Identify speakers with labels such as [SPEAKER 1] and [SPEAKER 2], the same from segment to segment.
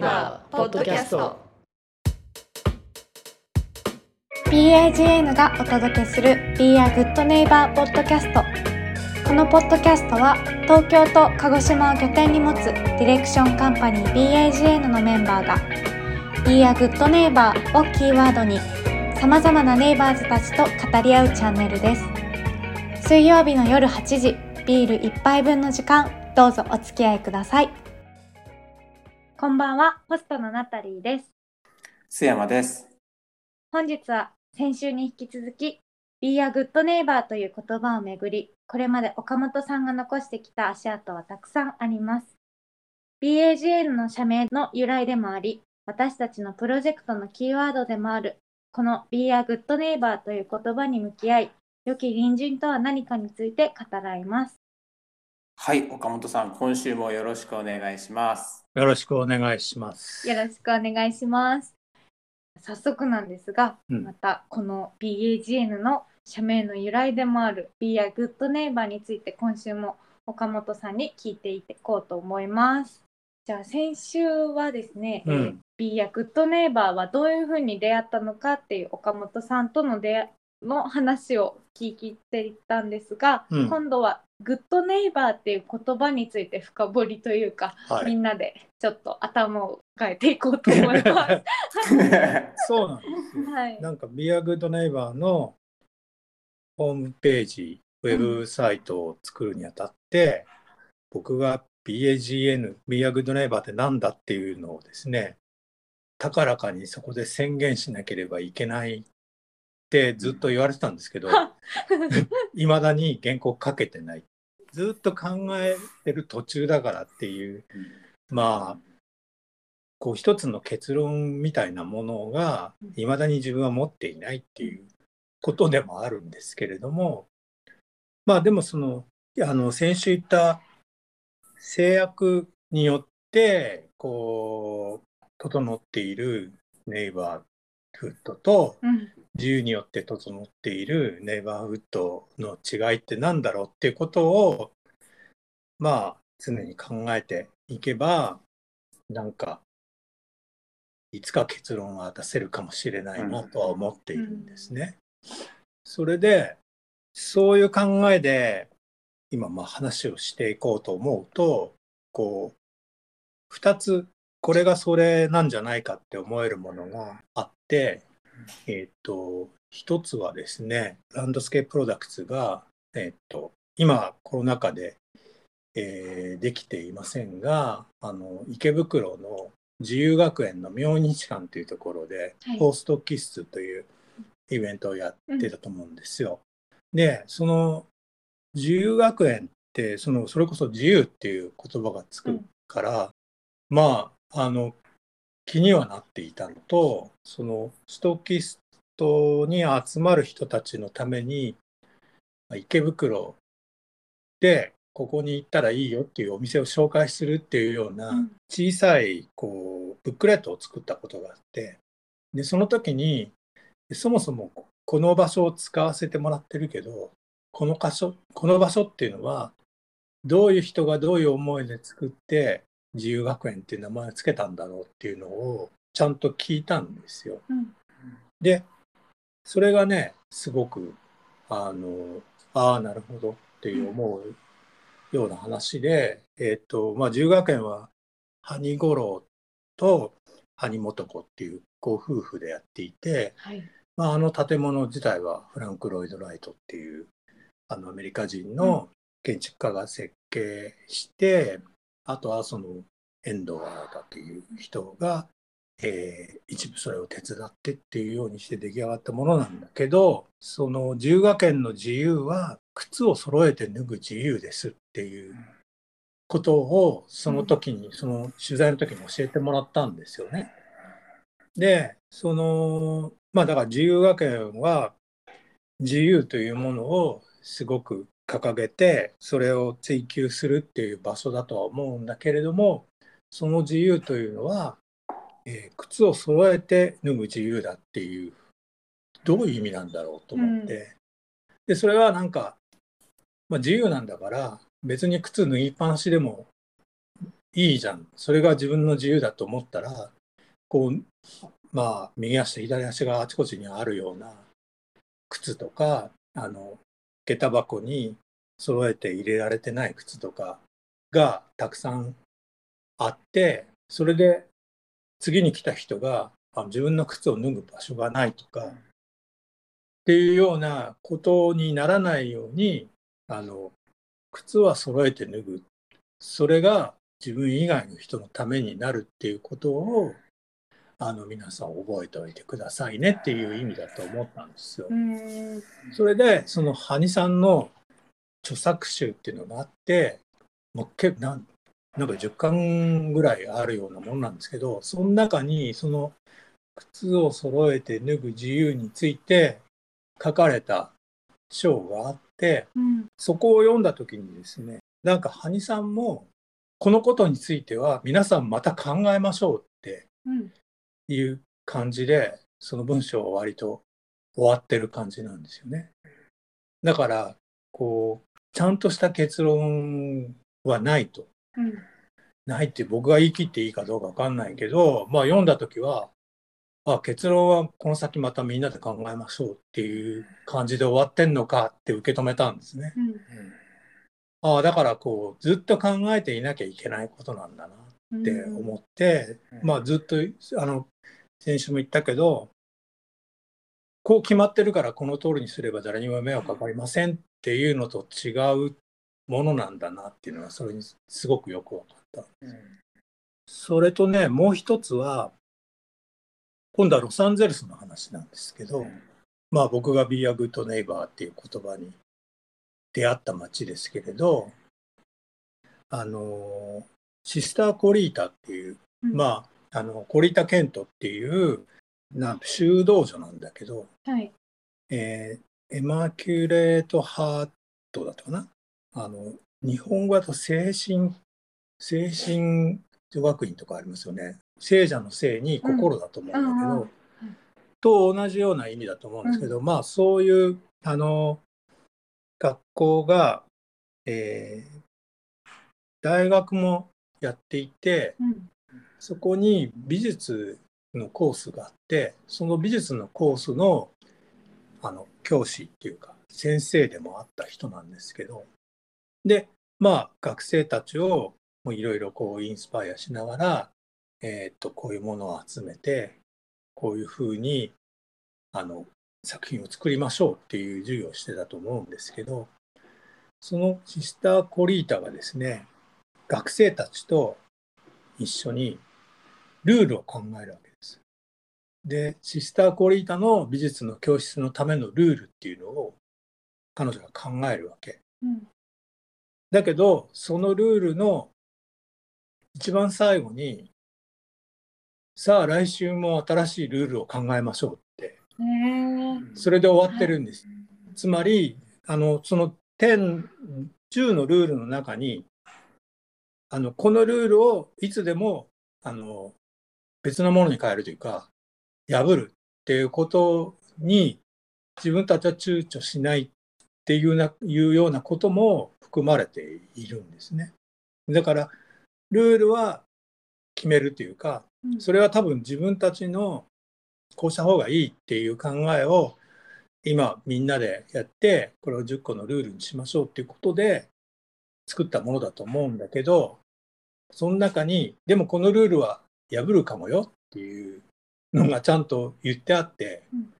[SPEAKER 1] Good Neighbor ポッドキャスト
[SPEAKER 2] BAGN がお届けする Be a Good Neighbor ポッドキャストこのポッドキャストは東京と鹿児島を拠点に持つディレクションカンパニー BAGN のメンバーが Be a Good Neighbor をキーワードにさまざまなネイバーズたちと語り合うチャンネルです。水曜日の夜8時ビール1杯分の時間どうぞお付き合いくださいこんばんはホストのナタリーです。
[SPEAKER 3] 須山です。
[SPEAKER 2] 本日は先週に引き続き Be a Good Neighbor という言葉をめぐりこれまで岡本さんが残してきた足跡はたくさんあります。BAGL の社名の由来でもあり私たちのプロジェクトのキーワードでもあるこの Be a Good Neighbor という言葉に向き合い良き隣人とは何かについて語らいます
[SPEAKER 3] はい、岡本さん、今週もよろしくお願いします。
[SPEAKER 4] よろしくお願いします。
[SPEAKER 2] よろしくお願いします。早速なんですが、
[SPEAKER 4] うん。
[SPEAKER 2] またこの BAGN の社名の由来でもある Be a Good Neighbor について今週も岡本さんに聞いていこうと思います。じゃあ先週はですね、
[SPEAKER 4] うん。
[SPEAKER 2] えー Be a Good Neighbor はどういうふうに出会ったのかっていう岡本さんとの出会いの話を聞いていったんですが、
[SPEAKER 4] うん。
[SPEAKER 2] 今度はグッドネイバーっていう言葉について深掘りというか、
[SPEAKER 4] はい。
[SPEAKER 2] みんなでちょっと頭を変えていこうと思います。
[SPEAKER 4] そうなんですよ。
[SPEAKER 2] はい。
[SPEAKER 4] なんか Be a Good Neighbor のホームページ、ウェブサイトを作るにあたって、僕が BAGN、Be a Good Neighbor ってなんだっていうのをですね、高らかにそこで宣言しなければいけないってずっと言われてたんですけど、いまだに原稿書けてない。ずっと考えてる途中だからっていう、まあ、こう一つの結論みたいなものがいまだに自分は持っていないっていうことでもあるんですけれども、まあでもその、あの、先週言った制約によって、こう、整っているネイバーフッドと、
[SPEAKER 2] うん。
[SPEAKER 4] 自由によって整っているネイバーフッドの違いって何だろうっていうことをまあ常に考えていけばなんかいつか結論は出せるかもしれないなとは思っているんですね。それでそういう考えで今まあ話をしていこうと思うとこう2つこれがそれなんじゃないかって思えるものがあってえっ、と、一つはですね、ランドスケーププロダクツが、えっ、と、今コロナ禍で、えーできていませんが、あの、池袋の自由学園の明日館というところで、
[SPEAKER 2] はい
[SPEAKER 4] ポストキスというイベントをやってたと思うんですよ。で、その自由学園って、その、それこそ自由っていう言葉がつくから、まあ、あの、気にはなっていたのと、そのストッキストに集まる人たちのために、まあ池袋でここに行ったらいいよっていうお店を紹介するっていうよう
[SPEAKER 2] う
[SPEAKER 4] なん。小さいこうブックレットを作ったことがあって、で、その時に、そもそもこの場所を使わせてもらってるけど、この箇所、この場所っていうのは、どういう人がどういう思いで作って、自由学園っていう名前をつけたんだろうっていうのをちゃんと聞いたんですよ。
[SPEAKER 2] うん
[SPEAKER 4] で、それがね、すごく、あの、ああ、なるほどっていう思うような話で、えっ、と、まあ、自由学園は、ハニゴロウとハニモトコっていうご夫婦でやっていて、
[SPEAKER 2] はい。
[SPEAKER 4] まあ、あの建物自体はフランク・ロイド・ライトっていうあのアメリカ人の建築家が設計して、あとはその遠藤新という人が、えー一部それを手伝ってっていうようにして出来上がったものなんだけどその自由学園の自由は靴を揃えて脱ぐ自由ですっていうことをその時に、その取材の時に教えてもらったんですよね。でそのまあだから自由学園は自由というものをすごく掲げてそれを追求するっていう場所だとは思うんだけれどもその自由というのは、えー靴を揃えて脱ぐ自由だっていうどういう意味なんだろうと思って、でそれはなんか、まあ、自由なんだから別に靴脱ぎっぱなしでもいいじゃん。それが自分の自由だと思ったらこうまあ右足と左足があちこちにあるような靴とかあの下駄箱に揃えて入れられてない靴とかがたくさんあってそれで次に来た人があ自分の靴を脱ぐ場所がないとかっていうようなことにならないようにあの靴は揃えて脱ぐ。それが自分以外の人のためになるっていうことをあの皆さん覚えておいてくださいねっていう意味だと思ったんですよ。
[SPEAKER 2] うん。
[SPEAKER 4] それでそのハニさんの著作集っていうのがあってもうけなんなんか10巻ぐらいあるようなものなんですけどその中にその靴を揃えて脱ぐ自由について書かれた章があって
[SPEAKER 2] うん。
[SPEAKER 4] そこを読んだ時にですねなんかハニさんもこのことについては皆さんまた考えましょうって
[SPEAKER 2] うん
[SPEAKER 4] いう感じでその文章は割と終わってる感じなんですよね。だからこうちゃんとした結論はないと。
[SPEAKER 2] うん
[SPEAKER 4] ないって僕が言い切っていいかどうかわかんないけど、まあ読んだ時はあ結論はこの先またみんなで考えましょうっていう感じで終わってんのかって受け止めたんですね。
[SPEAKER 2] うん
[SPEAKER 4] ああだからこうずっと考えていなきゃいけないことなんだな
[SPEAKER 2] うん
[SPEAKER 4] って思って、
[SPEAKER 3] うん
[SPEAKER 4] まあずっとあの先週も言ったけどこう決まってるからこの通りにすれば誰にも迷惑かかりませんっていうのと違うものなんだなっていうのがそれにすごくよく分かった。それとねもう一つは今度はロサンゼルスの話なんですけど、まあ僕が Be a Good Neighbor っていう言葉に出会った街ですけれどあのシスター・コリータっていう、
[SPEAKER 2] うん。
[SPEAKER 4] まああのコリータ・ケントっていうな修道女なんだけど、
[SPEAKER 2] はい。
[SPEAKER 4] えーエマキュレート・ハートだったかな？あの日本語だと精神精神女学院とかありますよね。聖者の聖に心だと思うんだけど、
[SPEAKER 2] うんうんうん。
[SPEAKER 4] と同じような意味だと思うんですけど、まあそういうあの学校が、えー大学もやっていて
[SPEAKER 2] うん
[SPEAKER 4] そこに美術のコースがあってその美術のコースのあの教師っていうか先生でもあった人なんですけどでまあ学生たちをいろいろこうインスパイアしながら、えーっとこういうものを集めてこういうふうにあの作品を作りましょうっていう授業をしてたと思うんですけどそのシスター・コリータがですね学生たちと一緒にルールを考えるわけです。でシスター・コリータの美術の教室のためのルールっていうのを彼女が考えるわけ。
[SPEAKER 2] うん
[SPEAKER 4] だけどそのルールの一番最後にさあ来週も新しいルールを考えましょうってそれで終わってるんです。つまりあのその10 10のルールの中にあのこのルールをいつでもあの別のものに変えるというか破るっていうことに自分たちは躊躇しないっていうないうようなことも含まれているんですね。だからルールは決めるというか
[SPEAKER 2] うん
[SPEAKER 4] それは多分自分たちのこうした方がいいっていう考えを今みんなでやってこれを10個のルールにしましょうっていうことで作ったものだと思うんだけどその中にでもこのルールは破るかもよっていうのがちゃんと言ってあって、
[SPEAKER 2] うん。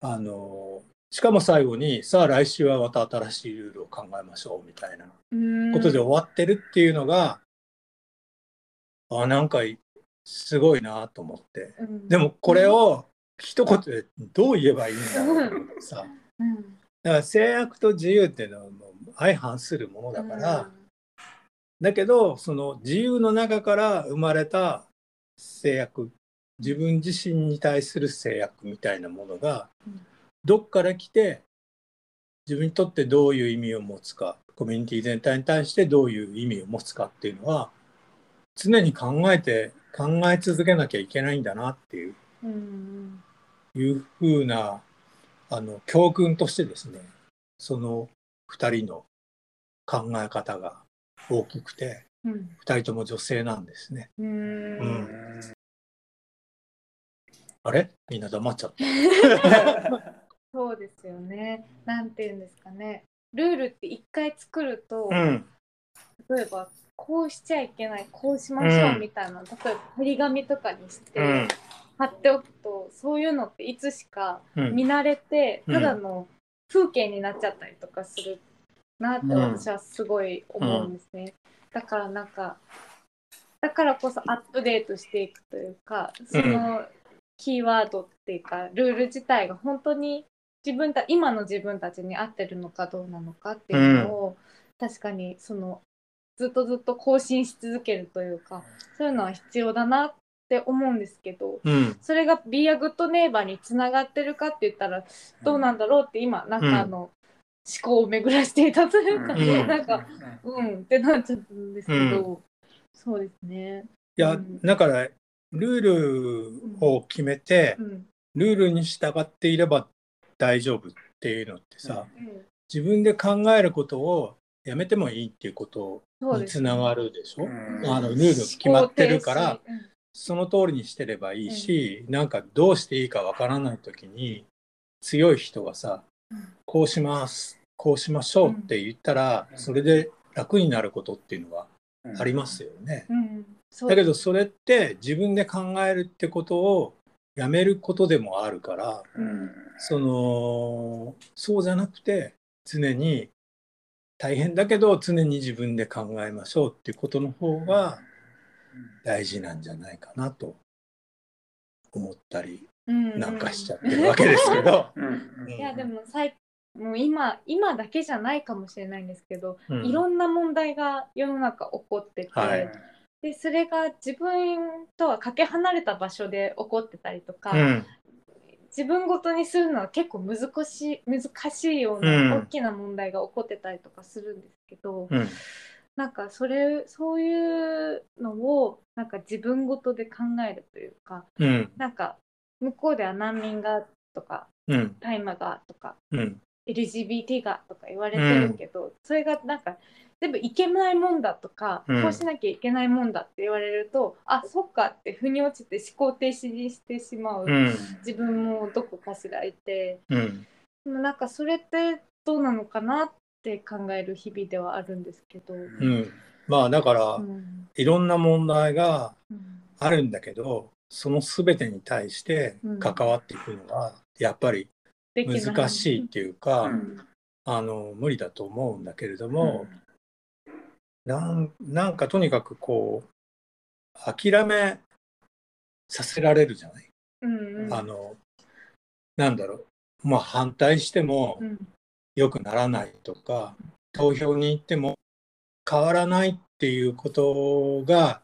[SPEAKER 4] あのしかも最後にさあ来週はまた新しいルールを考えましょうみたいな
[SPEAKER 2] うん。
[SPEAKER 4] ことで終わってるっていうのが、あなんかすごいなと思って。
[SPEAKER 2] うん。
[SPEAKER 4] でもこれを一言でどう言えばいいんだろうと思ってさ。
[SPEAKER 2] うん。
[SPEAKER 4] だから制約と自由っていうのはもう相反するものだから、だけどその自由の中から生まれた制約。自分自身に対する制約みたいなものが
[SPEAKER 2] うん。
[SPEAKER 4] どっから来て自分にとってどういう意味を持つかコミュニティ全体に対してどういう意味を持つかっていうのは常に考えて考え続けなきゃいけないんだなっていう。
[SPEAKER 2] うん
[SPEAKER 4] いうふうなあの教訓としてですねその2人の考え方が大きくて
[SPEAKER 2] うん
[SPEAKER 4] 2人とも女性なんですね。
[SPEAKER 2] うーん
[SPEAKER 4] あれ？みんな黙っちゃった。
[SPEAKER 2] そうですよね。なんていうんですかね。ルールって一回作ると、
[SPEAKER 4] うん
[SPEAKER 2] 例えばこうしちゃいけない、こうしましょうみたいな、例えば張り紙とかにして、
[SPEAKER 4] うん
[SPEAKER 2] 貼っておくと、そういうのっていつしか
[SPEAKER 4] うん
[SPEAKER 2] 見慣れて、
[SPEAKER 4] うん
[SPEAKER 2] ただの風景になっちゃったりとかするなって私はすごい思うんですね。だからなんか、だからこそアップデートしていくというか、そのキーワードっていうか、ルール自体が本当に自分た今の自分たちに合ってるのかどうなのかっていうのを、確かにそのずっとずっと更新し続けるというかそういうのは必要だなって思うんですけど
[SPEAKER 4] うん。
[SPEAKER 2] それが Be a Good Neighbor につながってるかって言ったらどうなんだろうって今なんかあの、思考を巡らしていたというか、
[SPEAKER 4] うん。
[SPEAKER 2] なんかうん。ってなっちゃったんですけど、そうですね。
[SPEAKER 4] いや
[SPEAKER 2] うん。
[SPEAKER 4] だからルールを決めて
[SPEAKER 2] うん。
[SPEAKER 4] ルールに従っていれば大丈夫っていうのってさ
[SPEAKER 2] うん。
[SPEAKER 4] 自分で考えることをやめてもいいっていうことにつながるでしょ？
[SPEAKER 3] うん。
[SPEAKER 4] あのルール決まってるからその通りにしてればいいし、なんかどうしていいかわからない時に強い人がさ
[SPEAKER 2] うん
[SPEAKER 4] こうします。こうしましょうって言ったら、
[SPEAKER 3] うん。
[SPEAKER 4] それで楽になることっていうのはありますよね。だけどそれって自分で考えるってことをやめることでもあるから
[SPEAKER 3] うん。
[SPEAKER 4] そのそうじゃなくて常に大変だけど常に自分で考えましょうっていうことの方が大事なんじゃないかなと思ったり
[SPEAKER 2] うん
[SPEAKER 4] なんかしちゃってるわけですけど。
[SPEAKER 3] うん。
[SPEAKER 2] いやでも最もう今今だけじゃないかもしれないんですけど、
[SPEAKER 4] うん。
[SPEAKER 2] いろんな問題が世の中起こってて、
[SPEAKER 4] はい。
[SPEAKER 2] でそれが自分とはかけ離れた場所で起こってたりとか、
[SPEAKER 4] うん。
[SPEAKER 2] 自分ごとにするのは結構難しい難しいよう
[SPEAKER 4] うん。
[SPEAKER 2] な大きな問題が起こってたりとかするんですけど、
[SPEAKER 4] うん。
[SPEAKER 2] なんかそれそういうのをなんか自分ごとで考えるというか
[SPEAKER 4] うん。
[SPEAKER 2] なんか向こうでは難民がとか
[SPEAKER 4] うん。
[SPEAKER 2] 大麻がとか
[SPEAKER 4] うん。
[SPEAKER 2] LGBT がとか言われてるけど、それがなんか全部いけないもんだとか、
[SPEAKER 4] うん。
[SPEAKER 2] こうしなきゃいけないもんだって言われるとあそっかって腑に落ちて思考停止にしてしまう、
[SPEAKER 4] うん。
[SPEAKER 2] 自分もどこかしらいて。
[SPEAKER 4] うん。
[SPEAKER 2] でもなんかそれってどうなのかなって考える日々ではあるんですけど。
[SPEAKER 4] うん。まあだから
[SPEAKER 2] うん。
[SPEAKER 4] いろんな問題が
[SPEAKER 2] うん。
[SPEAKER 4] あるんだけどその全てに対して関わっていくのはやっぱり難しいっていうか、
[SPEAKER 3] うん。
[SPEAKER 4] あの無理だと思うんだけれども、なんなんかとにかくこう諦めさせられるじゃない、
[SPEAKER 2] うんうん。
[SPEAKER 4] あのなんだろう。まあ反対しても
[SPEAKER 2] うん。
[SPEAKER 4] 良くならないとか、投票に行っても変わらないっていうことが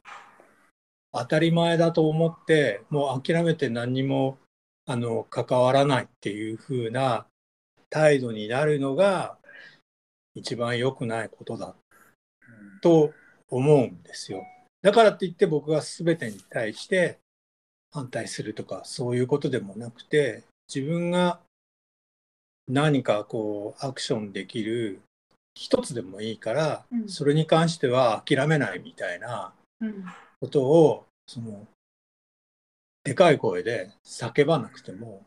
[SPEAKER 4] 当たり前だと思ってもう諦めて何にもあの関わらないっていう風な態度になるのが一番良くないことだと思うんですよ。だからって言って僕が全てに対して反対するとかそういうことでもなくて自分が何かこうアクションできる一つでもいいから、
[SPEAKER 2] うん
[SPEAKER 4] それに関しては諦めないみたいな
[SPEAKER 2] うん
[SPEAKER 4] ことをそのでかい声で叫ばなくても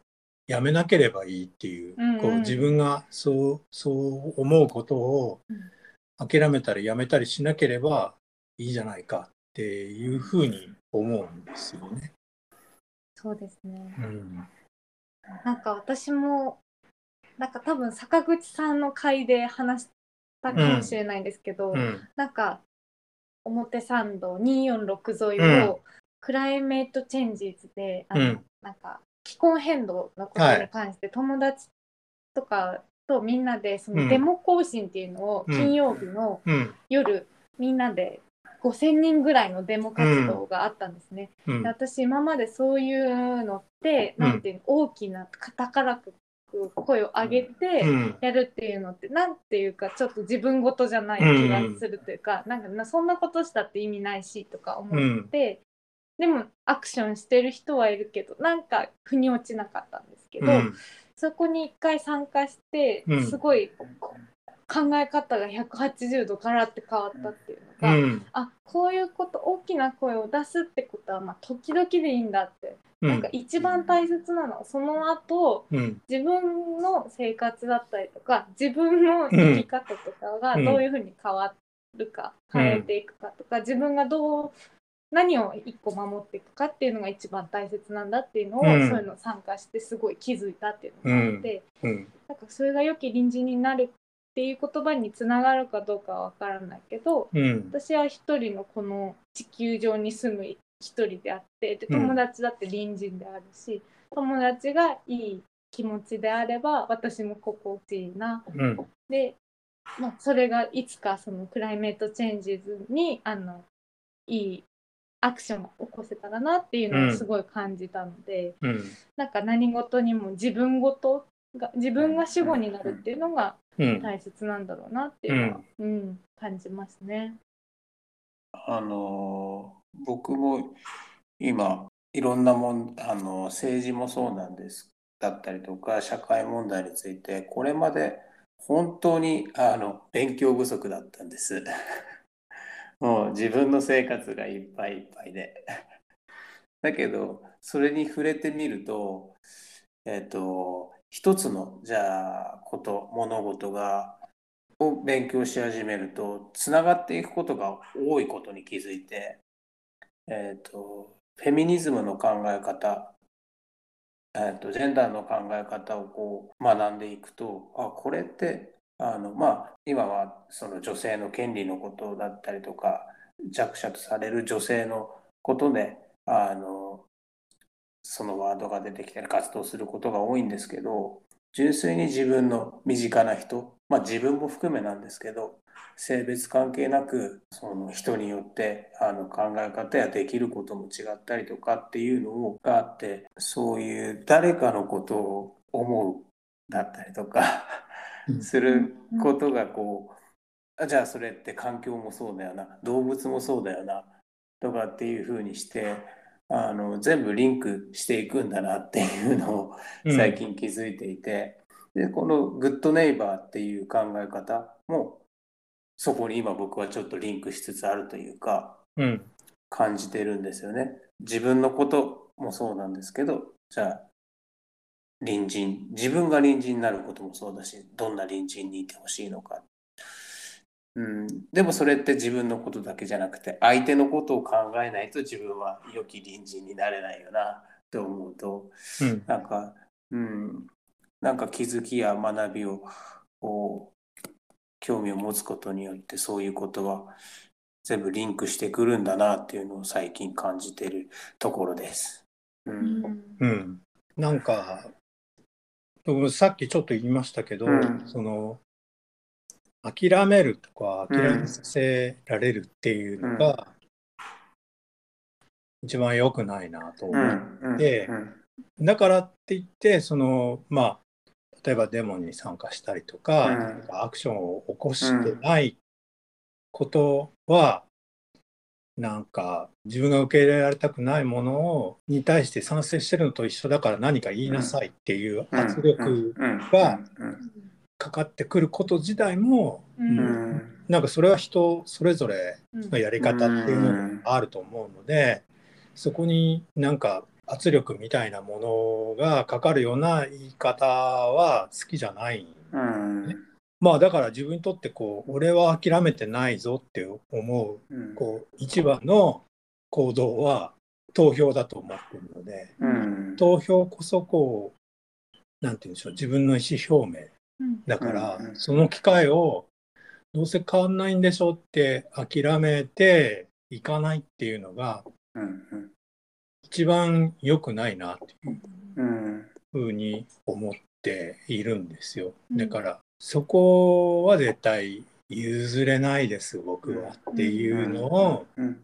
[SPEAKER 4] やめなければいいっていう,、
[SPEAKER 2] うんうん。
[SPEAKER 4] こう自分がそうそう思うことを
[SPEAKER 2] うん。
[SPEAKER 4] 諦めたりやめたりしなければいいじゃないかっていうふうに思うんですよね。
[SPEAKER 2] そうですね。
[SPEAKER 4] うん。
[SPEAKER 2] なんか私もなんか多分坂口さんの回で話したかもしれないんですけど、
[SPEAKER 4] うん。
[SPEAKER 2] なんか表参道246沿いを、クライメートチェンジズであの、
[SPEAKER 4] うん。
[SPEAKER 2] なんか気候変動のことに関して友達とかとみんなでそ
[SPEAKER 4] うん。
[SPEAKER 2] のデモ行進っていうのを
[SPEAKER 4] うん。
[SPEAKER 2] 金曜日の
[SPEAKER 4] うん。
[SPEAKER 2] 夜、みんなで5,000人ぐらいのデモ活動があったんですね。
[SPEAKER 4] うん。
[SPEAKER 2] で私今までそういうのって、
[SPEAKER 4] うん。
[SPEAKER 2] なんていうの大きな高く声を上げて
[SPEAKER 4] うん。
[SPEAKER 2] やるっていうのって、なんていうかちょっと自分事じゃない気がするというか、なんかなそんなことしたって意味ないしとか思って、でもアクションしてる人はいるけどなんか腑に落ちなかったんですけど、
[SPEAKER 4] うん。
[SPEAKER 2] そこに一回参加して、
[SPEAKER 4] うん。
[SPEAKER 2] すごい考え方が180度ガラって変わったっていうのが、
[SPEAKER 4] うん。
[SPEAKER 2] あこういうこと大きな声を出すってことはまあ時々でいいんだって、なんか一番大切なの。はその後
[SPEAKER 4] うん。
[SPEAKER 2] 自分の生活だったりとか自分の生き方とかがどういうふうに変わるか、
[SPEAKER 4] うん。
[SPEAKER 2] 変えていくかとか自分がどう何を一個守っていくかっていうのが一番大切なんだっていうのを、
[SPEAKER 4] うん。
[SPEAKER 2] そういうのを参加してすごい気づいたっていうのがあって、
[SPEAKER 4] うん。
[SPEAKER 2] なんかそれが良き隣人になるっていう言葉につながるかどうかは分からないけど
[SPEAKER 4] うん。
[SPEAKER 2] 私は一人のこの地球上に住む一人であってで
[SPEAKER 4] うん。
[SPEAKER 2] 友達だって隣人であるし、友達がいい気持ちであれば私も心地いいな。
[SPEAKER 4] うん。
[SPEAKER 2] で、まあ、それがいつかそのクライメートチェンジズにあのいいアクションを起こせたらなっていうのをすごい感じたので、
[SPEAKER 4] うん。
[SPEAKER 2] なんか何事にも自分ごとが自分が主語になるっていうのが
[SPEAKER 4] うん
[SPEAKER 2] 大切なんだろうなっていうのは、うん感じますね。
[SPEAKER 3] あの僕も今いろんなもんあの政治もそうなんですだったりとか社会問題についてこれまで本当にあの勉強不足だったんです。もう自分の生活がいっぱいいっぱいで。だけどそれに触れてみるとえっ、と一つのじゃあこと物事がを勉強し始めるとつながっていくことが多いことに気づいて、えー、とフェミニズムの考え方、えー、とジェンダーの考え方をこう学んでいくとあこれってあのまあ今はその女性の権利のことだったりとか弱者とされる女性のことであのそのワードが出てきたり活動することが多いんですけど純粋に自分の身近な人、まあ、自分も含めなんですけど性別関係なくその人によってあの考え方やできることも違ったりとかっていうのがあってそういう誰かのことを思うだったりとか
[SPEAKER 4] うん。
[SPEAKER 3] することがこうあじゃあそれって環境もそうだよな動物もそうだよなとかっていうふうにしてあの全部リンクしていくんだなっていうのを
[SPEAKER 4] うん。
[SPEAKER 3] 最近気づいていて、でこのグッドネイバーっていう考え方もそこに今僕はちょっとリンクしつつあるというか
[SPEAKER 4] うん。
[SPEAKER 3] 感じてるんですよね。自分のこともそうなんですけどじゃあ隣人自分が隣人になることもそうだしどんな隣人にいてほしいのか、うん、でもそれって自分のことだけじゃなくて相手のことを考えないと自分は良き隣人になれないよなって思うと
[SPEAKER 4] うん。
[SPEAKER 3] なんか、うん、なんか気づきや学びをこう興味を持つことによってそういうことは全部リンクしてくるんだなっていうのを最近感じてるところです。う、
[SPEAKER 2] うんん。
[SPEAKER 4] うん、なんか僕さっきちょっと言いましたけど、
[SPEAKER 3] うん。
[SPEAKER 4] その諦めるとか諦めさせられるっていうのが、一番良くないなと思う、
[SPEAKER 3] うん。うん。
[SPEAKER 4] で
[SPEAKER 3] うん。
[SPEAKER 4] だからって言ってそのまあ例えばデモに参加したりとか,、
[SPEAKER 3] うん。
[SPEAKER 4] なんかアクションを起こしてないことは、なんか自分が受け入れられたくないものをに対して賛成してるのと一緒だから何か言いなさいっていう圧力がかかってくること自体も、
[SPEAKER 2] う
[SPEAKER 3] うん。
[SPEAKER 4] なんかそれは人それぞれ
[SPEAKER 2] うん。
[SPEAKER 4] のやり方っていうのがあると思うので、そこになんか圧力みたいなものがかかるような言い方は好きじゃない。
[SPEAKER 3] うん。
[SPEAKER 4] まあだから自分にとってこう俺は諦めてないぞって思う
[SPEAKER 3] うん。
[SPEAKER 4] こう一番の行動は投票だと思ってるので
[SPEAKER 3] うん。
[SPEAKER 4] 投票こそこうなんて言うんでしょう自分の意思表明
[SPEAKER 2] うん
[SPEAKER 4] だから、
[SPEAKER 3] うんうん。
[SPEAKER 4] その機会をどうせ変わんないんでしょって諦めていかないっていうのが
[SPEAKER 3] うん
[SPEAKER 4] 一番良くないなっていう
[SPEAKER 3] うん。
[SPEAKER 4] ふうに思っているんですよ。
[SPEAKER 2] うん。
[SPEAKER 4] だからそこは絶対譲れないです僕はっていうのを、
[SPEAKER 3] うん。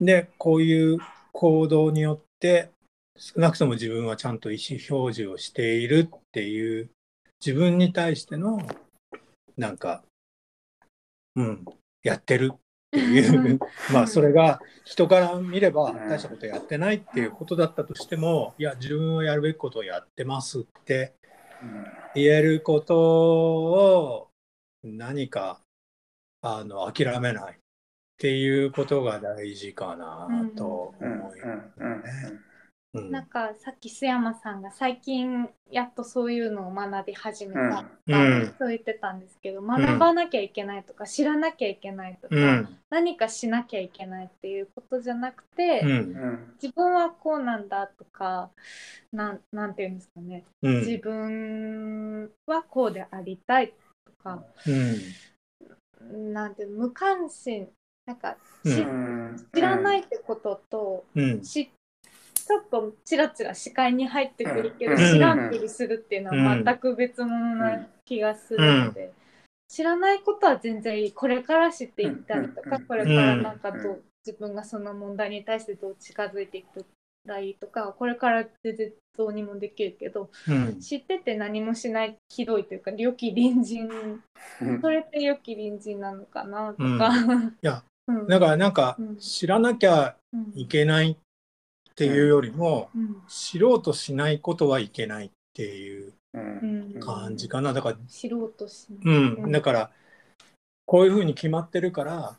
[SPEAKER 4] でこういう行動によって少なくとも自分はちゃんと意思表示をしているっていう自分に対してのなんかうんやってるっていう。まあそれが人から見れば大したことやってないっていうことだったとしてもいや自分はやるべきことをやってますって言えることを何かあの諦めないっていうことが大事かなと
[SPEAKER 3] うん。
[SPEAKER 4] 思いますね。うん。
[SPEAKER 2] なんかさっき須山さんが最近やっとそういうのを学び始めたとか、
[SPEAKER 4] うん。
[SPEAKER 2] そう言ってたんですけど学ばなきゃいけないとか知らなきゃいけないとか、
[SPEAKER 4] うん。
[SPEAKER 2] 何かしなきゃいけないっていうことじゃなくて、自分はこうなんだとかなんなんていうんですかね、
[SPEAKER 4] うん。
[SPEAKER 2] 自分はこうでありたいとか、
[SPEAKER 4] うん。
[SPEAKER 2] なんて無関心。なんか知らないってことと、
[SPEAKER 4] うん。
[SPEAKER 2] しちょっとちらちら視界に入ってくるけど、
[SPEAKER 3] うん。
[SPEAKER 2] 知らんぷりするっていうのは全く別物な気がするので、知らないことは全然いいこれから知っていったりとか、
[SPEAKER 3] うん。
[SPEAKER 2] これからなんかどう、
[SPEAKER 3] うん
[SPEAKER 2] 自分がその問題に対してどう近づいていったらいいとかこれから全然どうにもできるけど
[SPEAKER 4] うん。
[SPEAKER 2] 知ってて何もしないひどいというか良き隣人
[SPEAKER 3] うん。
[SPEAKER 2] それって良き隣人なのかなとか。
[SPEAKER 4] いや
[SPEAKER 2] うん。
[SPEAKER 4] だからなんか
[SPEAKER 2] うん。
[SPEAKER 4] 知らなきゃ
[SPEAKER 2] うん
[SPEAKER 4] いけないっていうよりも
[SPEAKER 2] うん。
[SPEAKER 4] 知ろうとしないことはいけないっていう感じかな。だから
[SPEAKER 2] 知ろうとし
[SPEAKER 4] う
[SPEAKER 2] ない。
[SPEAKER 4] ん。だからこういうふうに決まってるから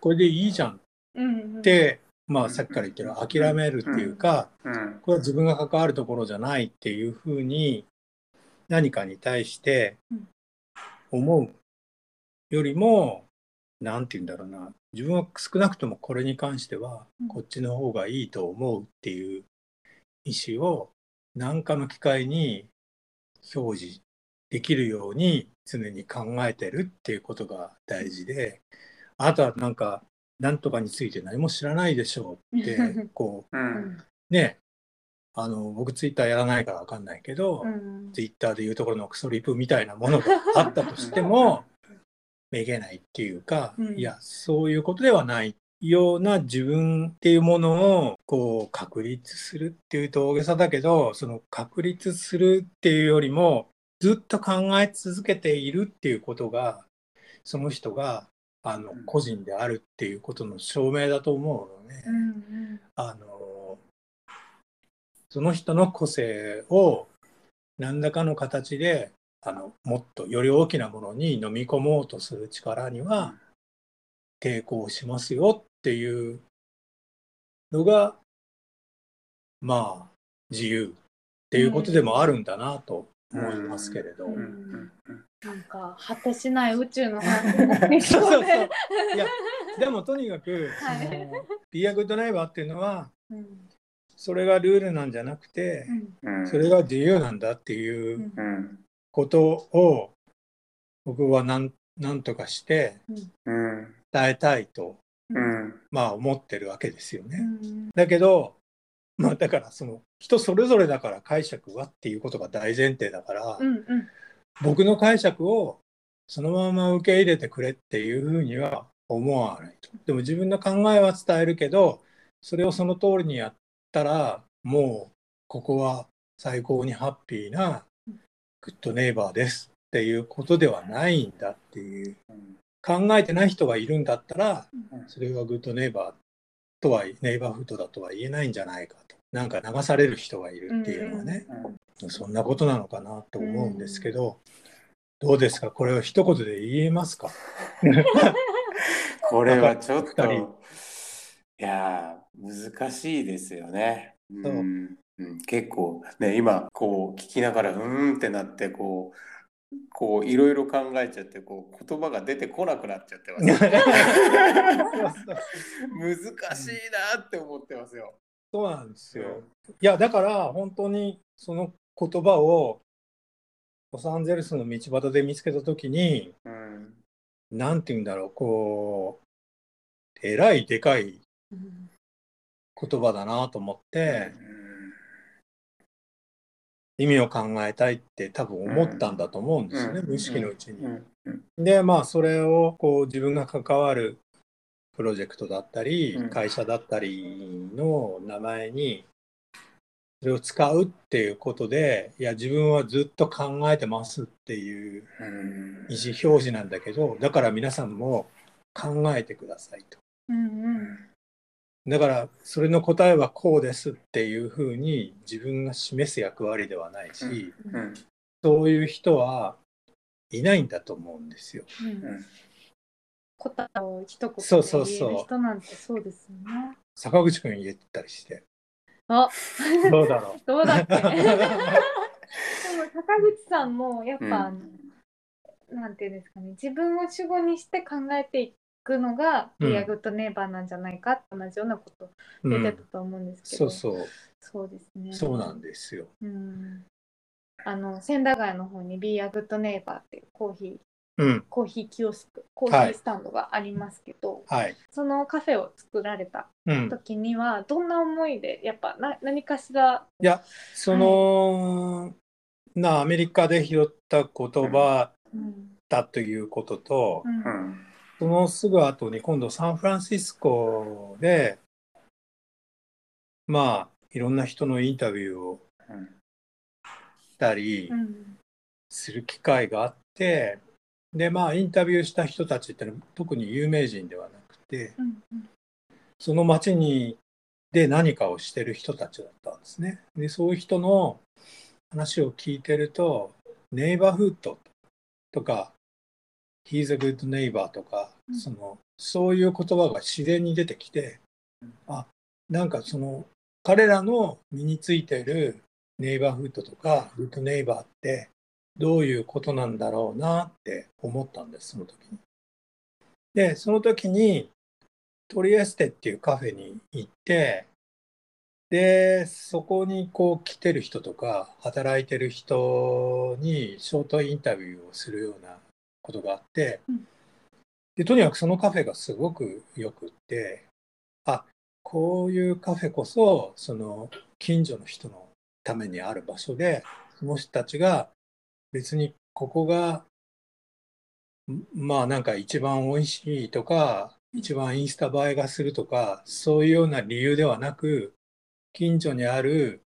[SPEAKER 4] これでいいじゃんっ
[SPEAKER 2] うん
[SPEAKER 4] てまあさっきから言ってる諦めるっていうか
[SPEAKER 3] うん
[SPEAKER 4] これは自分が関わるところじゃないっていうふうに何かに対して思うよりも何て言うんだろうな自分は少なくともこれに関しては
[SPEAKER 2] うん。
[SPEAKER 4] こっちの方がいいと思うっていう意思を何かの機会に表示できるように常に考えてるっていうことが大事であとはなんか何とかについて何も知らないでしょうってこ
[SPEAKER 3] う
[SPEAKER 2] うん。
[SPEAKER 4] ねあの僕ツイッターやらないから分かんないけど、
[SPEAKER 2] うん。
[SPEAKER 4] ツイッターでいうところのクソリプみたいなものがあったとしても めげないっていうか、
[SPEAKER 2] うん。
[SPEAKER 4] いやそういうことではないような自分っていうものをこう確立するっていうと大げさだけどその確立するっていうよりもずっと考え続けているっていうことがその人があの
[SPEAKER 3] うん。
[SPEAKER 4] 個人であるっていうことの証明だと思うのね。
[SPEAKER 2] うん
[SPEAKER 4] あのその人の個性を何らかの形であのもっとより大きなものに飲み込もうとする力には抵抗しますよっていうのがまあ自由っていうことでもあるんだなと思いますけれど。
[SPEAKER 2] なんか果てしない宇宙の話
[SPEAKER 4] そうそうそう。いやでもとにかく、
[SPEAKER 2] はい。
[SPEAKER 4] そのビアグッドナイバーっていうのは
[SPEAKER 2] うん。
[SPEAKER 4] それがルールなんじゃなくて、
[SPEAKER 2] うん。
[SPEAKER 3] うん。
[SPEAKER 4] それが自由なんだっていううん。
[SPEAKER 3] うん
[SPEAKER 4] ことを僕はなんとかして伝えたいと、
[SPEAKER 3] うん
[SPEAKER 4] まあ、思ってるわけですよ
[SPEAKER 2] う。ん
[SPEAKER 4] だけど、まあ、だからその人それぞれだから解釈はっていうことが大前提だから、
[SPEAKER 2] うんうん
[SPEAKER 4] 僕の解釈をそのまま受け入れてくれっていうふうには思わないと。でも自分の考えは伝えるけどそれをその通りにやったらもうここは最高にハッピーなグッドネイバーですっていうことではないんだっていう。考えてない人がいるんだったら
[SPEAKER 3] うん。
[SPEAKER 4] それはグッドネイバーとはネイバーフードだとは言えないんじゃないかと。なんか流される人がいるっていうのはね、
[SPEAKER 3] うん。
[SPEAKER 4] そんなことなのかなと思うんですけど、どうですか？これを一言で言えますか？
[SPEAKER 3] これはちょっといやー難しいですよね。
[SPEAKER 4] う
[SPEAKER 3] んうん、結構ね今こう聞きながらうーんってなってこうこういろいろ考えちゃってこう言葉が出てこなくなっちゃってます。難しいなって思ってますよ。
[SPEAKER 4] そうなんですよ。いやだから本当にその言葉をロサンゼルスの道端で見つけた時に
[SPEAKER 3] うん
[SPEAKER 4] 何て言うんだろうこうえらいでかい
[SPEAKER 2] うん
[SPEAKER 4] 言葉だなと思って
[SPEAKER 3] うん
[SPEAKER 4] 意味を考えたいって多分思ったんだと思うんですよね、
[SPEAKER 3] うん。
[SPEAKER 4] 無意識のうちに。
[SPEAKER 3] うん。うん。
[SPEAKER 4] でまあそれをこう自分が関わるプロジェクトだったり、
[SPEAKER 3] うん。
[SPEAKER 4] 会社だったりの名前にそれを使うっていうことでいや自分はずっと考えてますっていう
[SPEAKER 3] うん。
[SPEAKER 4] 意思表示なんだけどだから皆さんも考えてくださいと。
[SPEAKER 2] うん
[SPEAKER 4] だからそれの答えはこうですっていうふうに自分が示す役割ではないし、
[SPEAKER 3] うん。
[SPEAKER 4] そういう人はいないんだと思うんですよ。
[SPEAKER 2] うん。
[SPEAKER 3] うん。
[SPEAKER 2] 答えを一言で
[SPEAKER 4] そうそうそう。
[SPEAKER 2] 言える人なんてそうですよね。
[SPEAKER 4] 坂口くん言えたりして。
[SPEAKER 2] あ。
[SPEAKER 4] どうだろう。
[SPEAKER 2] どうだっけ でも坂口さんもやっぱ、なんていうんですかね。自分を主語にして考えていくのが
[SPEAKER 4] うん。
[SPEAKER 2] リアグッドネイバーなんじゃないかって同じようなこと
[SPEAKER 4] うん。
[SPEAKER 2] 言ってたと思うんですけど、
[SPEAKER 4] そうそう、
[SPEAKER 2] そうですね。
[SPEAKER 4] そうなんですよ。
[SPEAKER 2] うん。あの千駄ヶ谷の方に Be a Good Neighbor っていうコーヒー
[SPEAKER 4] うん、
[SPEAKER 2] コーヒーキオスクコーヒ
[SPEAKER 4] はい
[SPEAKER 2] ースタンドがありますけど、
[SPEAKER 4] はい。
[SPEAKER 2] そのカフェを作られた
[SPEAKER 4] うん、
[SPEAKER 2] 時にはどんな思いでやっぱな何かしら、
[SPEAKER 4] いや、その、なアメリカで拾った言葉
[SPEAKER 2] うん。
[SPEAKER 4] だということと、
[SPEAKER 2] うん。
[SPEAKER 3] うん
[SPEAKER 4] そのすぐ後に今度サンフランシスコで、まあ、いろんな人のインタビューをしたりする機会があって、で、まあ、インタビューした人たちってのは特に有名人ではなくて、その町にで何かをしてる人たちだったんですね。で、そういう人の話を聞いてると、ネイバーフッドとか、He's a good neighbor とか、そのそういう言葉が自然に出てきて、あ、なんかその彼らの身についてるネイバーフッドとか、グッドネイバーってどういうことなんだろうなって思ったんです、その時に。で、その時に、トリエステっていうカフェに行って、で、そこにこう来てる人とか、働いてる人にショートインタビューをするようなことがあって
[SPEAKER 2] うん、
[SPEAKER 4] で、とにかくそのカフェがすごくよくって、あ、こういうカフェこそ、その近所の人のためにある場所で、その人たちが別にここがまあなんか一番美味しいとか、一番インスタ映えがするとか、そういうような理由ではなく、近所にある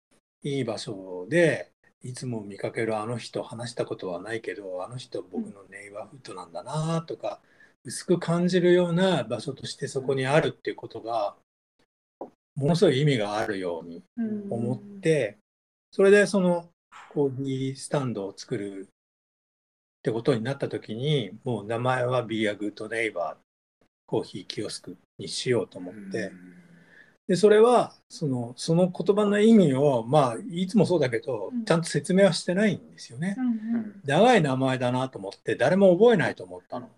[SPEAKER 4] いい場所で、いつも見かけるあの人話したことはないけど、あの人僕のネイバーフッドなんだなとか、薄く感じるような場所としてそこにあるっていうことが、ものすごい意味があるように
[SPEAKER 2] うん。
[SPEAKER 4] 思って、それでそのコーヒースタンドを作るってことになった時に、もう名前は Be a Good Neighbor コーヒーキオスクにしようと思って、で、それはそのその言葉の意味を、まあ、いつもそうだけど
[SPEAKER 2] うん、
[SPEAKER 4] ちゃんと説明はしてないんですよね。
[SPEAKER 2] う。ん。
[SPEAKER 4] 長い名前だなと思って、誰も覚えないと思ったの。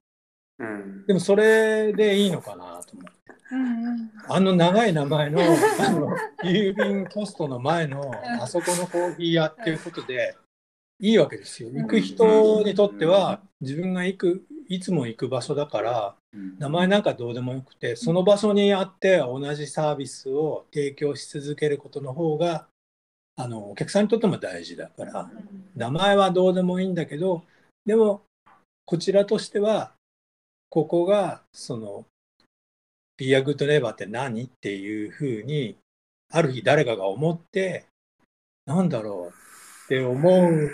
[SPEAKER 3] うん。
[SPEAKER 4] でもそれでいいのかなと思って。
[SPEAKER 2] うんうん。
[SPEAKER 4] あの長い名前の あの郵便ポストの前のあそこのコーヒー屋っていうことでいいわけですよ。行く人にとっては自分が行くいつも行く場所だから
[SPEAKER 3] うん。
[SPEAKER 4] 名前なんかどうでもよくてその場所にあって同じサービスを提供し続けることの方があのお客さんにとっても大事だから名前はどうでもいいんだけどでもこちらとしてはここがその「Be a good neighbor」って何？っていうふうにある日誰かが思ってなんだろう？って思う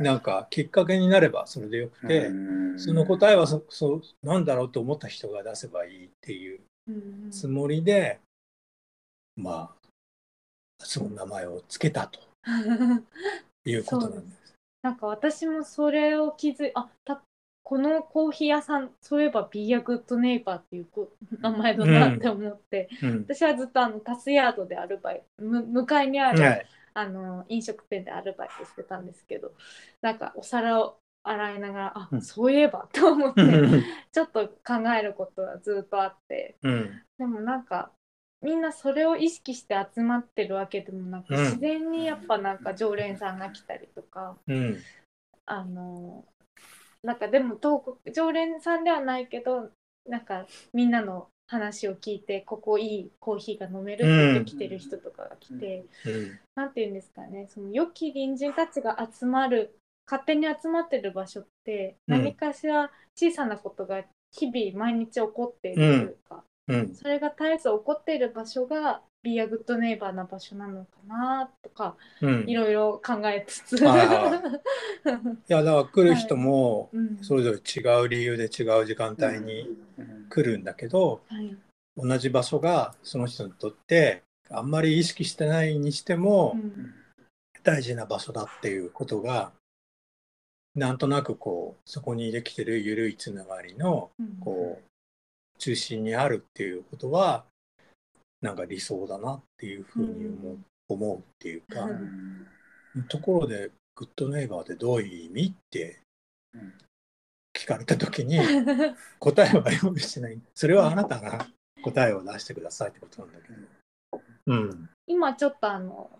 [SPEAKER 4] なんかきっかけになればそれでよくて、
[SPEAKER 3] うん。
[SPEAKER 4] その答えはそそうなんだろう？と思った人が出せばいいっていう
[SPEAKER 2] うん
[SPEAKER 4] つもりで、まあその名前をつけたと いうことなんです。
[SPEAKER 2] なんか私もそれを気づいあたこのコーヒー屋さんそういえば Be a Good Neighbor っていうこ名前だなって思って、
[SPEAKER 4] うん。
[SPEAKER 2] 私はずっとあのタスヤードでアルバイトむ向かいにある、
[SPEAKER 4] はい。
[SPEAKER 2] あの飲食店でアルバイトしてたんですけどなんかお皿を洗いながらあ、
[SPEAKER 4] うん。
[SPEAKER 2] そういえばと思って
[SPEAKER 4] うん。
[SPEAKER 2] ちょっと考えることはずっとあって。
[SPEAKER 4] うん。
[SPEAKER 2] でもなんかみんなそれを意識して集まってるわけでもなく、
[SPEAKER 4] うん。
[SPEAKER 2] 自然にやっぱなんか常連さんが来たりとか
[SPEAKER 4] うん。
[SPEAKER 2] あのなんかでも東国常連さんではないけどなんかみんなの話を聞いてここいいコーヒーが飲めるって来てる人とかが来て、
[SPEAKER 4] うん。
[SPEAKER 2] なんて言うんですかねその良き隣人たちが集まる勝手に集まってる場所って
[SPEAKER 4] うん。
[SPEAKER 2] 何かしら小さなことが日々毎日起こっているというか、
[SPEAKER 4] うん
[SPEAKER 2] それが絶えず起こっている場所がビアグッドネイバーな場所なのかなとか
[SPEAKER 4] うん。
[SPEAKER 2] いろいろ考えつつ、
[SPEAKER 4] はいはい。やだから来る人も
[SPEAKER 2] うん。
[SPEAKER 4] それぞれ違う理由で違う時間帯に
[SPEAKER 3] うん。
[SPEAKER 4] 来るんだけど
[SPEAKER 2] はい。
[SPEAKER 4] 同じ場所がその人にとってあんまり意識してないにしても
[SPEAKER 2] うん。
[SPEAKER 4] 大事な場所だっていうことがなんとなくこうそこにできてる緩いつながりのこう中心にあるっていうことはなんか理想だなっていうふうに思う,、思うっていうか、ところでグッドネイバーってどういう意味って聞かれた時に 答えは用意してない。それはあなたが答えを出してくださいってことなんだけど、うん、
[SPEAKER 2] 今ちょっとあの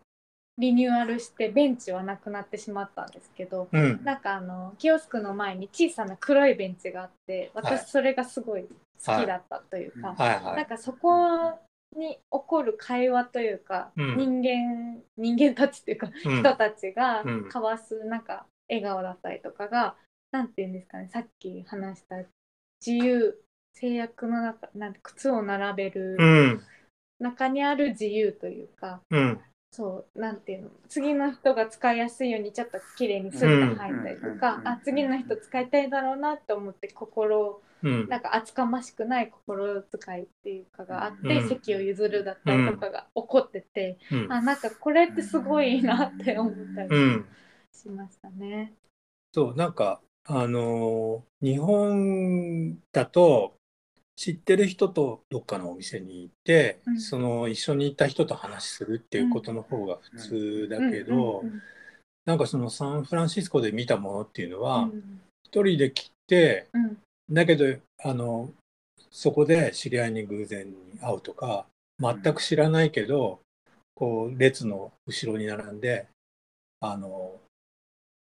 [SPEAKER 2] リニューアルしてベンチはなくなってしまったんですけど
[SPEAKER 4] うん、
[SPEAKER 2] なんかあのキオスクの前に小さな黒いベンチがあって
[SPEAKER 4] はい
[SPEAKER 2] 私それがすごい好きだったというか、
[SPEAKER 4] はいはい
[SPEAKER 2] なんかそこに起こる会話というか、
[SPEAKER 4] うん。
[SPEAKER 2] 人間人間たちっていうか、
[SPEAKER 4] うん。
[SPEAKER 2] 人たちが
[SPEAKER 4] うん。
[SPEAKER 2] 交わすなんか笑顔だったりとかが、なんていうんですかねさっき話した自由制約の中なんて靴を並べる
[SPEAKER 4] うん。
[SPEAKER 2] 中にある自由というか、
[SPEAKER 4] うん
[SPEAKER 2] そうなんていうの次の人が使いやすいようにちょっと綺麗にスッと入ったりとか、あ次の人使いたいだろうなって思って心を
[SPEAKER 4] うん
[SPEAKER 2] なんか厚かましくない心遣いっていうかがあって、
[SPEAKER 4] うん
[SPEAKER 2] 席を譲るだったりとかが起こってて、
[SPEAKER 4] うん
[SPEAKER 2] あなんかこれってすごいなって思ったりしましたね。
[SPEAKER 4] そうなんかあのー日本だと知ってる人とどっかのお店に行って、
[SPEAKER 2] うん。
[SPEAKER 4] その一緒に行った人と話するっていうことの方が普通だけど、
[SPEAKER 2] うん。うん。
[SPEAKER 4] なんかそのサンフランシスコで見たものっていうの
[SPEAKER 2] う
[SPEAKER 4] は
[SPEAKER 2] ん。
[SPEAKER 4] 一人で来て
[SPEAKER 2] うん。
[SPEAKER 4] だけどあのそこで知り合いに偶然に会うとか全く知らないけどこう列の後ろに並んであの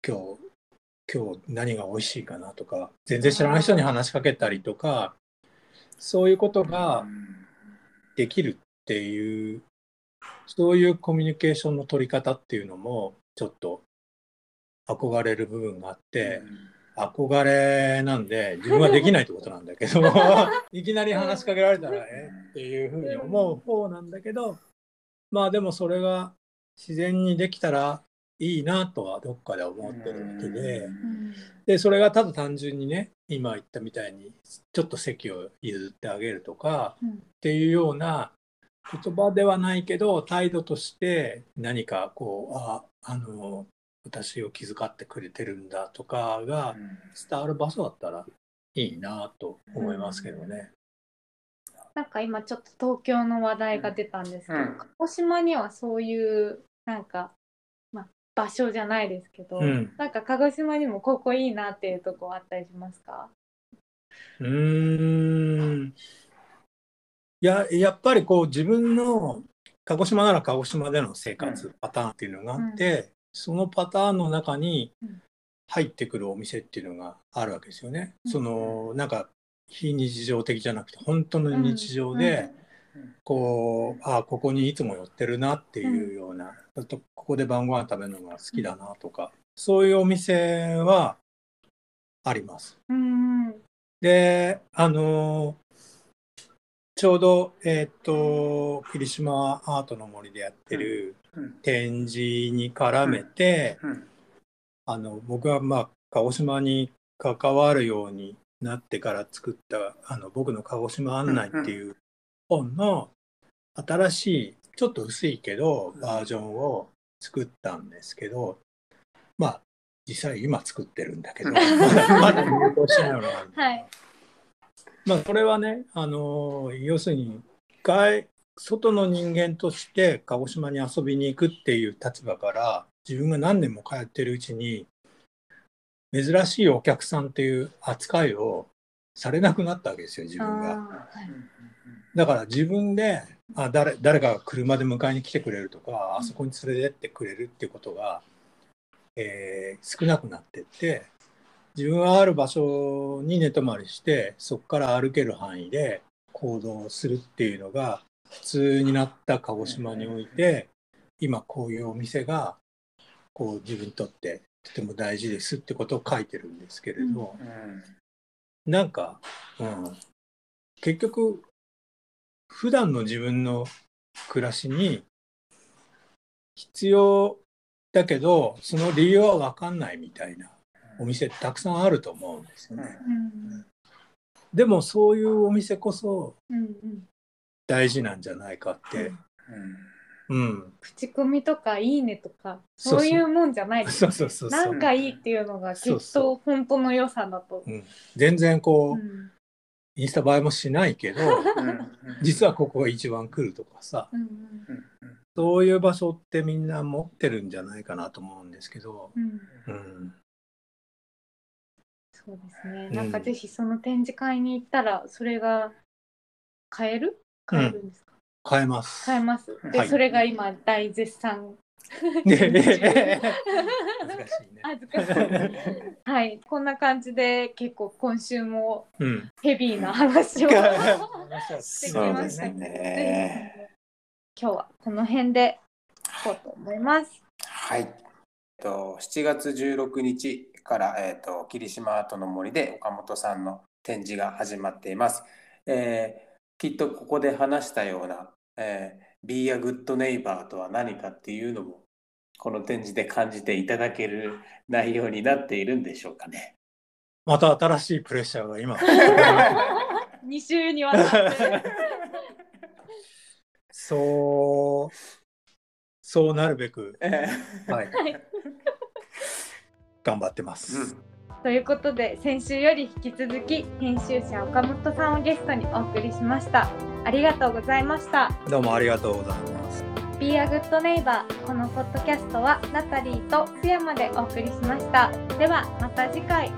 [SPEAKER 4] 今日今日何が美味しいかなとか全然知らない人に話しかけたりとかそういうことができるっていうそういうコミュニケーションの取り方っていうのもちょっと憧れる部分があって。憧れなんで自分はできないってことなんだけど いきなり話しかけられたらえっていうふうに思う方なんだけどまあでもそれが自然にできたらいいなとはどっかで思ってるわけで。
[SPEAKER 2] うん。
[SPEAKER 4] でそれがただ単純にね今言ったみたいにちょっと席を譲ってあげるとか
[SPEAKER 2] うん
[SPEAKER 4] っていうような言葉ではないけど態度として何かこうああの私を気遣ってくれてるんだとかが伝わる場所だったらいいなと思いますけどね。
[SPEAKER 2] なんか今ちょっと東京の話題が出たんですけど、
[SPEAKER 3] うん。
[SPEAKER 2] 鹿児島にはそういうなんか、まあ、場所じゃないですけど、
[SPEAKER 4] うん。
[SPEAKER 2] なんか鹿児島にもここいいなっていうとこあったりしますか？
[SPEAKER 4] うーん。いややっぱりこう自分の鹿児島なら鹿児島での生活パターンっていうのがあって、そのパターンの中に
[SPEAKER 2] うん。
[SPEAKER 4] 入ってくるお店っていうのがあるわけですよね。
[SPEAKER 2] うん。
[SPEAKER 4] そのなんか非日常的じゃなくて本当の日常で、こうあここにいつも寄ってるなっていうような、あとここで晩ご飯食べるのが好きだなとか、そういうお店はあります。
[SPEAKER 2] うんうん。
[SPEAKER 4] であのちょうどえっ、と霧島アートの森でやってる展示に絡めて、あの僕はまあ鹿児島に関わるようになってから作った「あの僕の鹿児島案内」っていう本の新しいちょっと薄いけどバージョンを作ったんですけどまあ実際今作ってるんだけど まだ入稿しないのがある
[SPEAKER 2] はい。
[SPEAKER 4] まあこれはねあの要するに外外の人間として鹿児島に遊びに行くっていう立場から自分が何年も通ってるうちに珍しいお客さんっていう扱いをされなくなったわけですよ自分が。だから自分であ誰誰かが車で迎えに来てくれるとかあそこに連れてってくれるっていうことが、えー少なくなってって自分はある場所に寝泊まりしてそこから歩ける範囲で行動するっていうのが普通になった鹿児島において今こういうお店がこう自分にとってとても大事ですってことを書いてるんですけれど、なんか、うん、結局普段の自分の暮らしに必要だけどその理由は分かんないみたいなお店たくさんあると思うんですよね。
[SPEAKER 2] うん
[SPEAKER 4] でもそういうお店こそ大事なんじゃないかって、うん。
[SPEAKER 2] 口コミとかいいねとか
[SPEAKER 4] そう
[SPEAKER 2] いうもんじゃないです
[SPEAKER 4] そうそうそうそう。
[SPEAKER 2] なんかいいっていうのがきっと本当の良さだと。
[SPEAKER 4] うん、全然こう、
[SPEAKER 2] うん
[SPEAKER 4] インスタ映えもしないけど、実はここが一番来るとかさ、
[SPEAKER 3] うん
[SPEAKER 4] そういう場所ってみんな持ってるんじゃないかなと思うんですけど、
[SPEAKER 2] うん
[SPEAKER 4] うん、
[SPEAKER 2] そうですね。
[SPEAKER 4] うん
[SPEAKER 2] なんかぜひその展示会に行ったらそれが買える？買えるんですか、
[SPEAKER 4] 買えます。
[SPEAKER 2] 買えます。で、
[SPEAKER 4] はい
[SPEAKER 2] それが今大絶賛。
[SPEAKER 4] ね 恥ずかしいね。
[SPEAKER 2] 恥ずかしい。はい、こんな感じで結構今週も
[SPEAKER 4] うん。
[SPEAKER 2] ヘビーな話を
[SPEAKER 4] そ
[SPEAKER 3] そうです
[SPEAKER 2] ぜ
[SPEAKER 3] ね。
[SPEAKER 2] ひ今日はこの辺でいこうと思います。
[SPEAKER 3] はい。えっと7月16日から、えっと霧島アートの森で岡本さんの展示が始まっています。えーきっとここで話したような、えー Be a Good Neighbor とは何かっていうのもこの展示で感じていただける内容になっているんでしょうかね。
[SPEAKER 4] また新しいプレッシャーが今。
[SPEAKER 2] 2週にわたって。
[SPEAKER 4] そう、そうなるべく、
[SPEAKER 3] え
[SPEAKER 4] はい、
[SPEAKER 2] はい
[SPEAKER 4] 頑張ってま
[SPEAKER 3] ー
[SPEAKER 4] す。
[SPEAKER 2] ということで先週より引き続き編集者岡本さんをゲストにお送りしました。ありがとうございました。
[SPEAKER 4] どうもありがとうございます。
[SPEAKER 2] Be a Good Neighbor このポッドキャストはナタリーと津山でお送りしました。ではまた次回